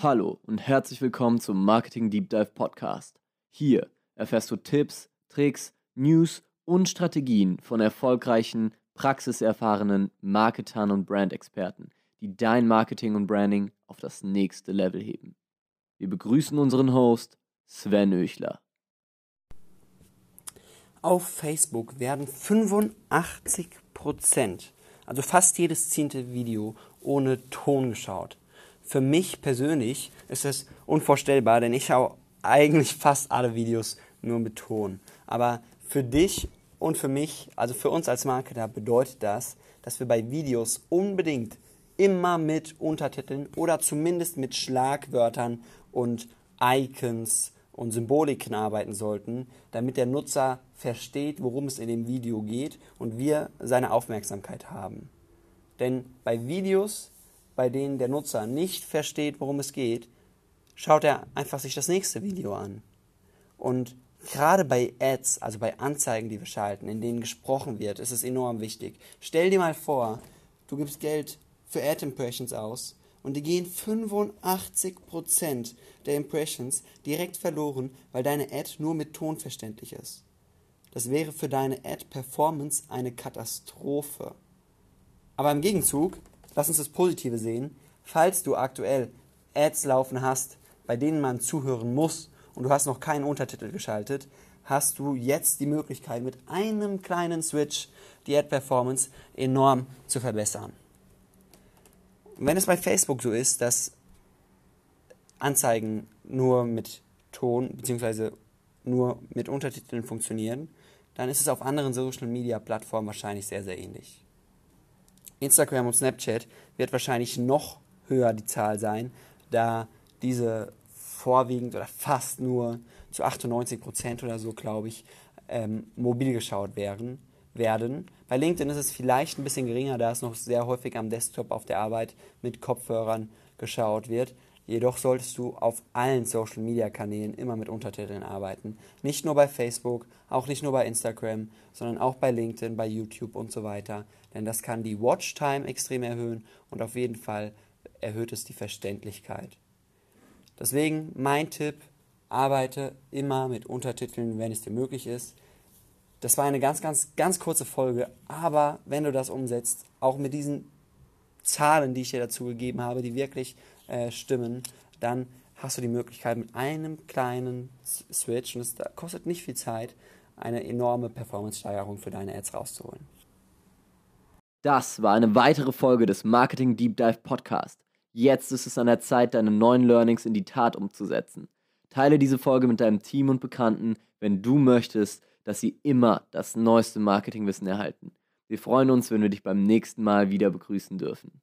Hallo und herzlich willkommen zum Marketing Deep Dive Podcast. Hier erfährst du Tipps, Tricks, News und Strategien von erfolgreichen, praxiserfahrenen Marketern und Brandexperten, die dein Marketing und Branding auf das nächste Level heben. Wir begrüßen unseren Host Sven Öchler. Auf Facebook werden 85% also fast jedes zehnte Video, ohne Ton geschaut für mich persönlich ist das unvorstellbar, denn ich schaue eigentlich fast alle Videos nur mit Ton. Aber für dich und für mich, also für uns als Marketer, bedeutet das, dass wir bei Videos unbedingt immer mit Untertiteln oder zumindest mit Schlagwörtern und Icons und Symboliken arbeiten sollten, damit der Nutzer versteht, worum es in dem Video geht und wir seine Aufmerksamkeit haben. Denn bei Videos bei denen der Nutzer nicht versteht, worum es geht, schaut er einfach sich das nächste Video an. Und gerade bei Ads, also bei Anzeigen, die wir schalten, in denen gesprochen wird, ist es enorm wichtig. Stell dir mal vor, du gibst Geld für Ad Impressions aus und die gehen 85% der Impressions direkt verloren, weil deine Ad nur mit Ton verständlich ist. Das wäre für deine Ad-Performance eine Katastrophe. Aber im Gegenzug lass uns das Positive sehen. Falls du aktuell Ads laufen hast, bei denen man zuhören muss und du hast noch keinen Untertitel geschaltet, hast du jetzt die Möglichkeit, mit einem kleinen Switch die Ad-Performance enorm zu verbessern. wenn es bei Facebook so ist, dass Anzeigen nur mit Ton bzw. nur mit Untertiteln funktionieren, dann ist es auf anderen Social-Media-Plattformen wahrscheinlich sehr, sehr ähnlich. Instagram und Snapchat wird wahrscheinlich noch höher die Zahl sein, da diese vorwiegend oder fast nur zu 98 Prozent oder so, glaube ich, ähm, mobil geschaut werden, werden. Bei LinkedIn ist es vielleicht ein bisschen geringer, da es noch sehr häufig am Desktop auf der Arbeit mit Kopfhörern geschaut wird. Jedoch solltest du auf allen Social Media Kanälen immer mit Untertiteln arbeiten. Nicht nur bei Facebook, auch nicht nur bei Instagram, sondern auch bei LinkedIn, bei YouTube und so weiter. Denn das kann die Watchtime extrem erhöhen und auf jeden Fall erhöht es die Verständlichkeit. Deswegen mein Tipp, arbeite immer mit Untertiteln, wenn es dir möglich ist. Das war eine ganz, ganz, ganz kurze Folge, aber wenn du das umsetzt, auch mit diesen Zahlen, die ich dir dazu gegeben habe, die wirklich äh, stimmen, dann hast du die Möglichkeit mit einem kleinen Switch, und es kostet nicht viel Zeit, eine enorme Performance-Steigerung für deine Ads rauszuholen. Das war eine weitere Folge des Marketing Deep Dive Podcast. Jetzt ist es an der Zeit, deine neuen Learnings in die Tat umzusetzen. Teile diese Folge mit deinem Team und Bekannten, wenn du möchtest, dass sie immer das neueste Marketingwissen erhalten. Wir freuen uns, wenn wir dich beim nächsten Mal wieder begrüßen dürfen.